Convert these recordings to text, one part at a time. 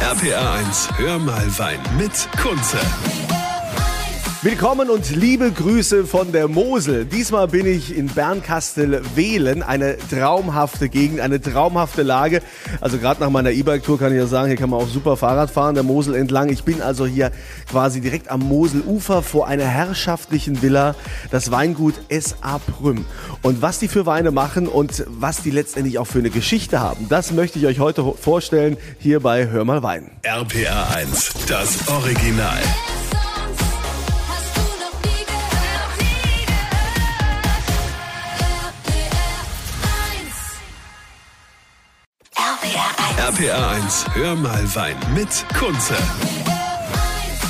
RPA 1, hör mal Wein mit Kunze. Willkommen und liebe Grüße von der Mosel. Diesmal bin ich in Bernkastel-Wehlen, eine traumhafte Gegend, eine traumhafte Lage. Also gerade nach meiner E-Bike-Tour kann ich ja sagen, hier kann man auch super Fahrrad fahren, der Mosel entlang. Ich bin also hier quasi direkt am Moselufer vor einer herrschaftlichen Villa, das Weingut S.A. Prüm. Und was die für Weine machen und was die letztendlich auch für eine Geschichte haben, das möchte ich euch heute vorstellen hier bei Hör mal Wein. RPA 1, das Original. RPR1, hör mal Wein mit Kunze.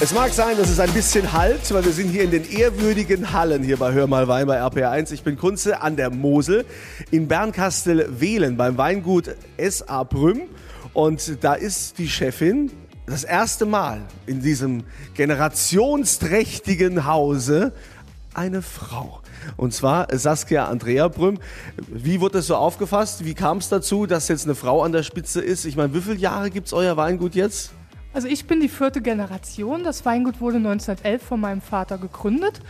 Es mag sein, dass es ein bisschen halt, weil wir sind hier in den ehrwürdigen Hallen hier bei Hör mal Wein bei RPR1. Ich bin Kunze an der Mosel in Bernkastel-Wehlen beim Weingut S.A. Brüm. Und da ist die Chefin das erste Mal in diesem generationsträchtigen Hause eine Frau. Und zwar Saskia Andrea Brüm. Wie wurde das so aufgefasst? Wie kam es dazu, dass jetzt eine Frau an der Spitze ist? Ich meine, wie viele Jahre gibt's euer Weingut jetzt? Also ich bin die vierte Generation. Das Weingut wurde 1911 von meinem Vater gegründet.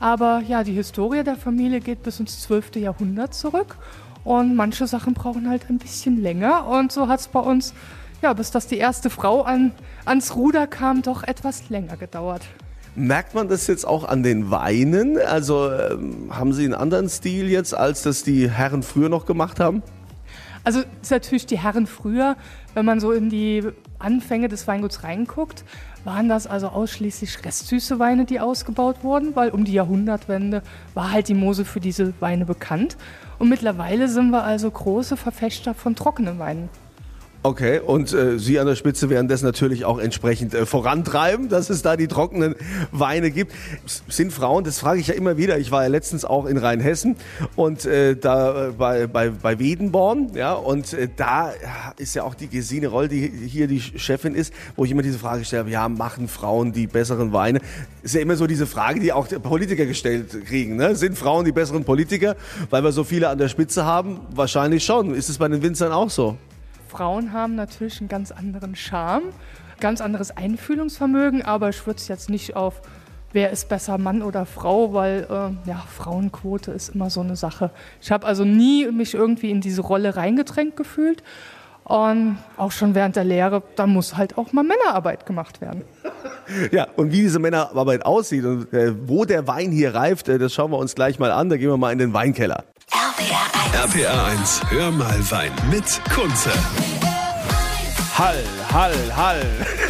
Aber ja, die Historie der Familie geht bis ins 12. Jahrhundert zurück. Und manche Sachen brauchen halt ein bisschen länger. Und so hat es bei uns, ja, bis dass die erste Frau an, ans Ruder kam, doch etwas länger gedauert. Merkt man das jetzt auch an den Weinen? Also ähm, haben Sie einen anderen Stil jetzt, als das die Herren früher noch gemacht haben? Also ist natürlich die Herren früher, wenn man so in die Anfänge des Weinguts reinguckt, waren das also ausschließlich restsüße Weine, die ausgebaut wurden, weil um die Jahrhundertwende war halt die Mosel für diese Weine bekannt. Und mittlerweile sind wir also große Verfechter von trockenen Weinen. Okay, und äh, Sie an der Spitze werden das natürlich auch entsprechend äh, vorantreiben, dass es da die trockenen Weine gibt. S- Sind Frauen, das frage ich ja immer wieder, ich war ja letztens auch in Rheinhessen und äh, da äh, bei, bei, bei Wedenborn, ja, und äh, da ja, ist ja auch die Gesine Roll, die hier die Chefin ist, wo ich immer diese Frage stelle, ja, machen Frauen die besseren Weine? Ist ja immer so diese Frage, die auch Politiker gestellt kriegen, ne? Sind Frauen die besseren Politiker, weil wir so viele an der Spitze haben? Wahrscheinlich schon. Ist es bei den Winzern auch so? Frauen haben natürlich einen ganz anderen Charme, ganz anderes Einfühlungsvermögen, aber ich würde es jetzt nicht auf, wer ist besser, Mann oder Frau, weil äh, ja, Frauenquote ist immer so eine Sache. Ich habe also nie mich irgendwie in diese Rolle reingedrängt gefühlt. Und auch schon während der Lehre, da muss halt auch mal Männerarbeit gemacht werden. Ja, und wie diese Männerarbeit aussieht und äh, wo der Wein hier reift, äh, das schauen wir uns gleich mal an. Da gehen wir mal in den Weinkeller. RPR 1. RPA 1, hör mal Wein mit Kunze. Hall, Hall, Hall.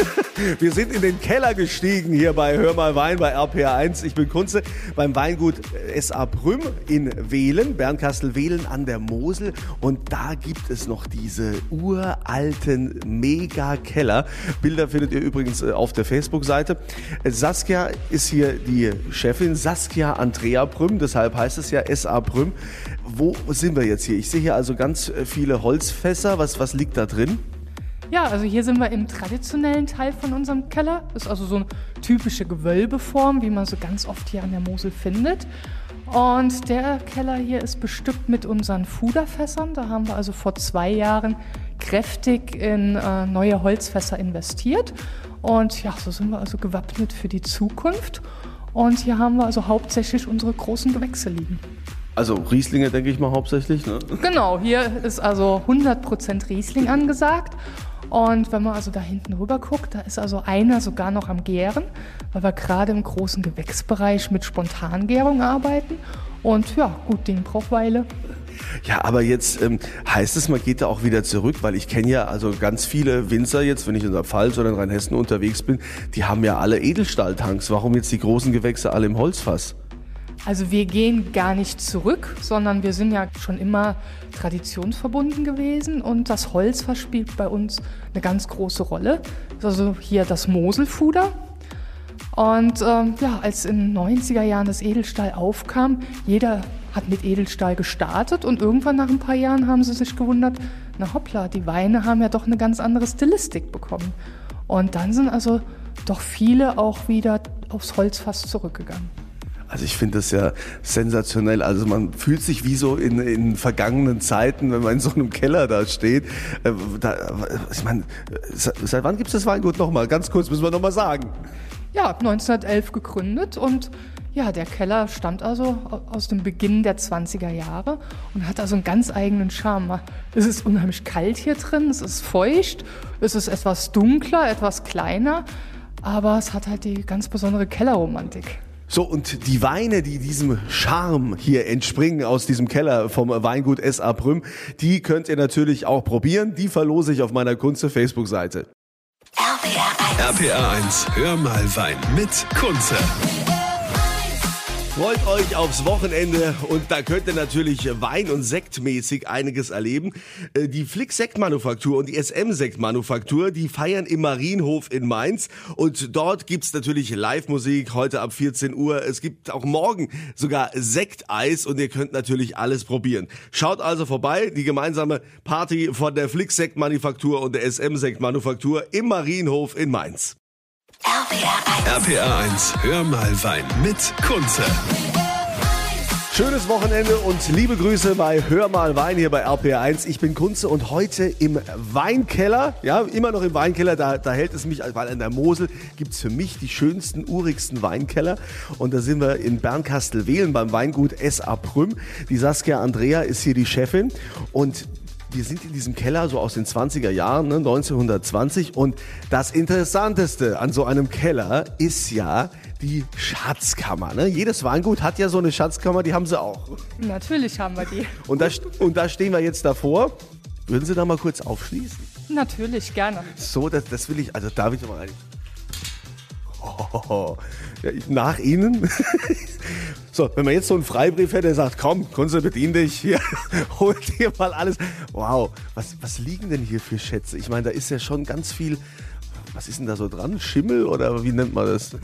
Wir sind in den Keller gestiegen hier bei Hör mal Wein bei RPA1. Ich bin Kunze beim Weingut S.A. Prüm in Wehlen, Bernkastel-Wehlen an der Mosel. Und da gibt es noch diese uralten Mega-Keller. Bilder findet ihr übrigens äh, auf der Facebook-Seite. Äh, Saskia ist hier die Chefin, Saskia Andrea Prüm, deshalb heißt es ja S.A. Prüm. Wo sind wir jetzt hier? Ich sehe hier also ganz äh, viele Holzfässer. Was, was liegt da drin? Ja, also hier sind wir im traditionellen Teil von unserem Keller. Ist also so eine typische Gewölbeform, wie man so ganz oft hier an der Mosel findet. Und der Keller hier ist bestückt mit unseren Fuderfässern. Da haben wir also vor zwei Jahren kräftig in äh, neue Holzfässer investiert. Und ja, so sind wir also gewappnet für die Zukunft. Und hier haben wir also hauptsächlich unsere großen Gewächse liegen. Also Rieslinge, denke ich mal hauptsächlich. Ne? Genau, hier ist also 100% Riesling angesagt. Und wenn man also da hinten rüber guckt, da ist also einer sogar noch am Gären, weil wir gerade im großen Gewächsbereich mit Spontangärung arbeiten. Und ja, gut Ding braucht Weile. Ja, aber jetzt ähm, heißt es, man geht da auch wieder zurück, weil ich kenne ja also ganz viele Winzer jetzt, wenn ich in der Pfalz oder in Rheinhessen unterwegs bin, die haben ja alle Edelstahltanks. Warum jetzt die großen Gewächse alle im Holzfass? Also wir gehen gar nicht zurück, sondern wir sind ja schon immer traditionsverbunden gewesen und das Holzfass spielt bei uns eine ganz große Rolle. Also hier das Moselfuder. Und ähm, ja, als in den 90er Jahren das Edelstahl aufkam, jeder hat mit Edelstahl gestartet und irgendwann nach ein paar Jahren haben sie sich gewundert, na hoppla, die Weine haben ja doch eine ganz andere Stilistik bekommen. Und dann sind also doch viele auch wieder aufs Holzfass zurückgegangen. Also ich finde das ja sensationell. Also man fühlt sich wie so in, in vergangenen Zeiten, wenn man in so einem Keller da steht. Äh, Da, ich meine, seit wann gibt es das Weingut nochmal? Ganz kurz müssen wir nochmal sagen. Ja, 1911 gegründet und ja, der Keller stammt also aus dem Beginn der 20er Jahre und hat also einen ganz eigenen Charme. Es ist unheimlich kalt hier drin, es ist feucht, es ist etwas dunkler, etwas kleiner, aber es hat halt die ganz besondere Kellerromantik. So, und die Weine, die diesem Charme hier entspringen aus diesem Keller vom Weingut S.A. Prüm, die könnt ihr natürlich auch probieren. Die verlose ich auf meiner Kunze Facebook-Seite. RPR 1. RPA 1, hör mal Wein mit Kunze. Freut euch aufs Wochenende und da könnt ihr natürlich Wein- und Sektmäßig einiges erleben. Äh, Die Flick Sektmanufaktur und die SM Sektmanufaktur, die feiern im Marienhof in Mainz und dort gibt's natürlich Live-Musik heute ab 14 Uhr. Es gibt auch morgen sogar Sekteis und ihr könnt natürlich alles probieren. Schaut also vorbei, die gemeinsame Party von der Flick Sektmanufaktur und der SM Sektmanufaktur im Marienhof in Mainz. RPR 1. RPA 1, hör mal Wein mit Kunze. Schönes Wochenende und liebe Grüße bei Hör mal Wein hier bei RPR1. Ich bin Kunze und heute im Weinkeller, ja, immer noch im Weinkeller, da, da hält es mich, weil in der Mosel gibt's für mich die schönsten, urigsten Weinkeller. Und da sind wir in Bernkastel-Wehlen beim Weingut S.A. Prüm. Die Saskia Andrea ist hier die Chefin und wir sind in diesem Keller so aus den 20er Jahren, ne, 1920. Und das Interessanteste an so einem Keller ist ja die Schatzkammer. Ne? Jedes Weingut hat ja so eine Schatzkammer, die haben sie auch. Natürlich haben wir die. Und da, und da stehen wir jetzt davor. Würden Sie da mal kurz aufschließen? Natürlich, gerne. So, das, das will ich, also da will ich mal rein. Ja, nach Ihnen. So, wenn man jetzt so einen Freibrief hätte, der sagt, komm, Kunze, bedien dich, hier, hol dir mal alles. Wow, was, was liegen denn hier für Schätze? Ich meine, da ist ja schon ganz viel, was ist denn da so dran? Schimmel oder wie nennt man das?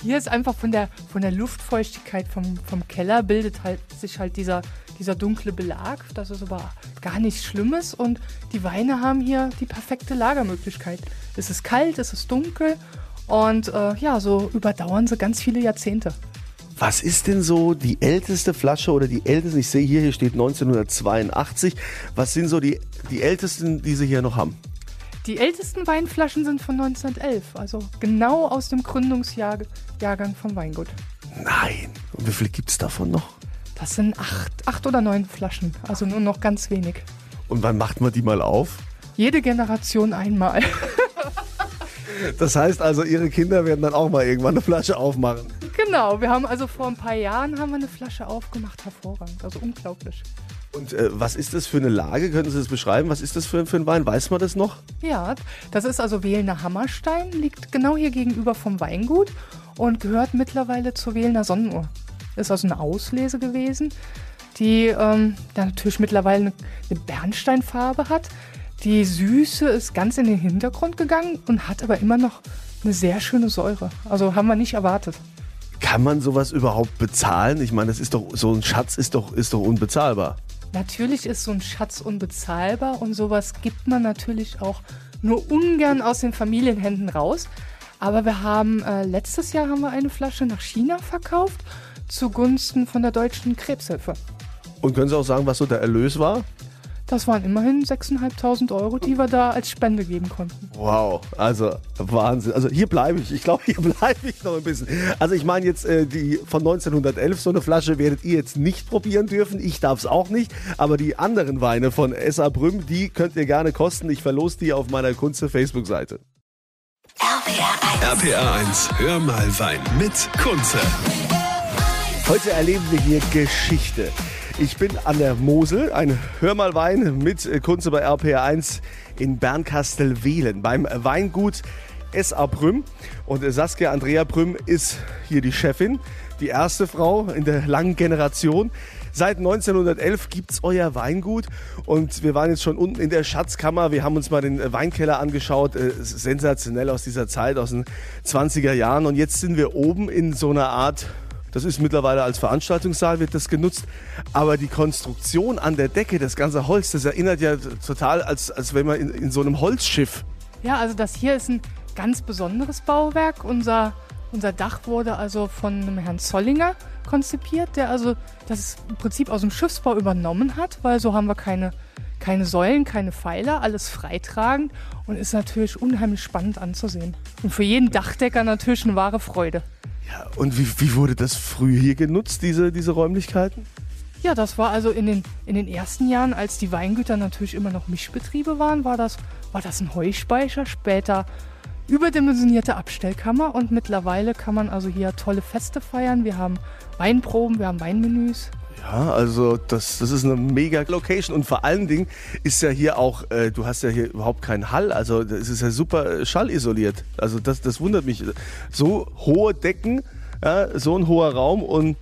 Hier ist einfach von der, von der Luftfeuchtigkeit vom, vom Keller bildet halt sich halt dieser, dieser dunkle Belag. Das ist aber gar nichts Schlimmes und die Weine haben hier die perfekte Lagermöglichkeit. Es ist kalt, es ist dunkel und äh, ja, so überdauern sie ganz viele Jahrzehnte. Was ist denn so die älteste Flasche oder die älteste? Ich sehe hier, hier steht 1982. Was sind so die, die ältesten, die Sie hier noch haben? Die ältesten Weinflaschen sind von 1911, also genau aus dem Gründungsjahrgang vom Weingut. Nein. Und wie viel gibt es davon noch? Das sind acht, acht oder neun Flaschen, also nur noch ganz wenig. Und wann macht man die mal auf? Jede Generation einmal. Das heißt also, Ihre Kinder werden dann auch mal irgendwann eine Flasche aufmachen. Genau, wir haben also vor ein paar Jahren haben wir eine Flasche aufgemacht, hervorragend, also unglaublich. Und äh, was ist das für eine Lage? Können Sie das beschreiben? Was ist das für, für ein Wein? Weiß man das noch? Ja, das ist also Wählner Hammerstein, liegt genau hier gegenüber vom Weingut und gehört mittlerweile zur Wählner Sonnenuhr. Ist also eine Auslese gewesen, die ähm, dann natürlich mittlerweile eine, eine Bernsteinfarbe hat. Die Süße ist ganz in den Hintergrund gegangen und hat aber immer noch eine sehr schöne Säure. Also haben wir nicht erwartet. Kann man sowas überhaupt bezahlen? Ich meine, das ist doch so ein Schatz ist doch ist doch unbezahlbar. Natürlich ist so ein Schatz unbezahlbar und sowas gibt man natürlich auch nur ungern aus den Familienhänden raus. Aber wir haben äh, letztes Jahr haben wir eine Flasche nach China verkauft zugunsten von der deutschen Krebshilfe. Und können Sie auch sagen, was so der Erlös war? Das waren immerhin 6.500 Euro, die wir da als Spende geben konnten. Wow, also Wahnsinn. Also hier bleibe ich. Ich glaube, hier bleibe ich noch ein bisschen. Also ich meine jetzt äh, die von 1911 so eine Flasche werdet ihr jetzt nicht probieren dürfen. Ich darf es auch nicht. Aber die anderen Weine von S.A. Brüm, die könnt ihr gerne kosten. Ich verlose die auf meiner Kunze Facebook-Seite. RPR 1. RPA 1, hör mal Wein mit Kunze. Heute erleben wir hier Geschichte. Ich bin an der Mosel, ein Hör mal Wein mit Kunze bei RPR1 in Bernkastel-Wehlen beim Weingut S.A. Prüm. Und äh, Saskia Andrea Prüm ist hier die Chefin, die erste Frau in der langen Generation. Seit 1911 gibt's euer Weingut und wir waren jetzt schon unten in der Schatzkammer. Wir haben uns mal den Weinkeller angeschaut. Äh, es sensationell aus dieser Zeit, aus den 20er Jahren. Und jetzt sind wir oben in so einer Art das ist mittlerweile als Veranstaltungssaal wird das genutzt. Aber die Konstruktion an der Decke, das ganze Holz, das erinnert ja total, als, als wenn man in, in so einem Holzschiff. Ja, also das hier ist ein ganz besonderes Bauwerk. Unser Unser Dach wurde also von einem Herrn Zollinger konzipiert, der also das im Prinzip aus dem Schiffsbau übernommen hat, weil so haben wir keine, keine Säulen, keine Pfeiler, alles freitragend und ist natürlich unheimlich spannend anzusehen. Und für jeden Dachdecker natürlich eine wahre Freude. Ja, und wie, wie wurde das früher hier genutzt, diese, diese Räumlichkeiten? Ja, das war also in den, in den ersten Jahren, als die Weingüter natürlich immer noch Mischbetriebe waren, war das, war das ein Heuspeicher, später überdimensionierte Abstellkammer und mittlerweile kann man also hier tolle Feste feiern. Wir haben Weinproben, wir haben Weinmenüs. Ja, also das, das ist eine mega Location und vor allen Dingen ist ja hier auch, äh, du hast ja hier überhaupt keinen Hall, also es ist ja super schallisoliert. Also das, das wundert mich. So hohe Decken, ja, so ein hoher Raum und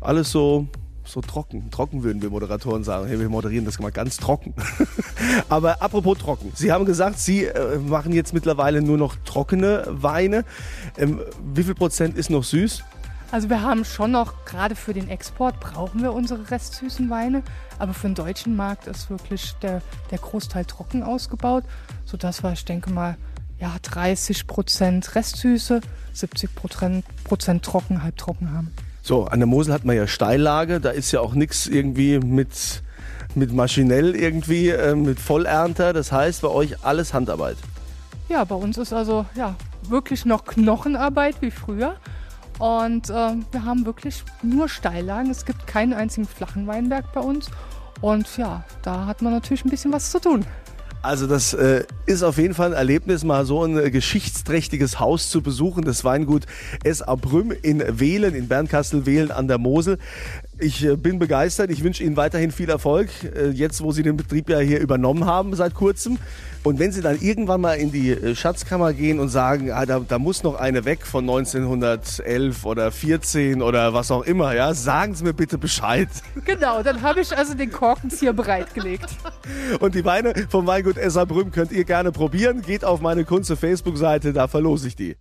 alles so, so trocken. Trocken würden wir Moderatoren sagen. Hey, wir moderieren das mal ganz trocken. Aber apropos trocken. Sie haben gesagt, Sie äh, machen jetzt mittlerweile nur noch trockene Weine. Ähm, wie viel Prozent ist noch süß? Also wir haben schon noch, gerade für den Export brauchen wir unsere restsüßen Weine, aber für den deutschen Markt ist wirklich der, der Großteil trocken ausgebaut, sodass wir, ich denke mal, ja, 30 Prozent Restsüße, 70 Prozent, trocken, halbtrocken haben. So, an der Mosel hat man ja Steillage, da ist ja auch nichts irgendwie mit, mit maschinell irgendwie, äh, mit Vollernter. Das heißt, bei euch alles Handarbeit. Ja, bei uns ist also ja wirklich noch Knochenarbeit wie früher. Und ähm, wir haben wirklich nur Steillagen. Es gibt keinen einzigen flachen Weinberg bei uns. Und ja, da hat man natürlich ein bisschen was zu tun. Also das äh, ist auf jeden Fall ein Erlebnis, mal so ein äh, geschichtsträchtiges Haus zu besuchen, das Weingut S. Abrüm in Wehlen, in Bernkastel-Wehlen an der Mosel. Ich äh, bin begeistert, ich wünsche Ihnen weiterhin viel Erfolg, äh, jetzt wo Sie den Betrieb ja hier übernommen haben seit kurzem. Und wenn Sie dann irgendwann mal in die äh, Schatzkammer gehen und sagen, ah, da, da muss noch eine weg von 1911 oder 14 oder was auch immer, ja, sagen Sie mir bitte Bescheid. Genau, dann habe ich also den Korkenzieher bereitgelegt. Und die Weine vom Weingut Esserbrüm könnt ihr gerne probieren. Geht auf meine Kunze Facebook-Seite, da verlose ich die.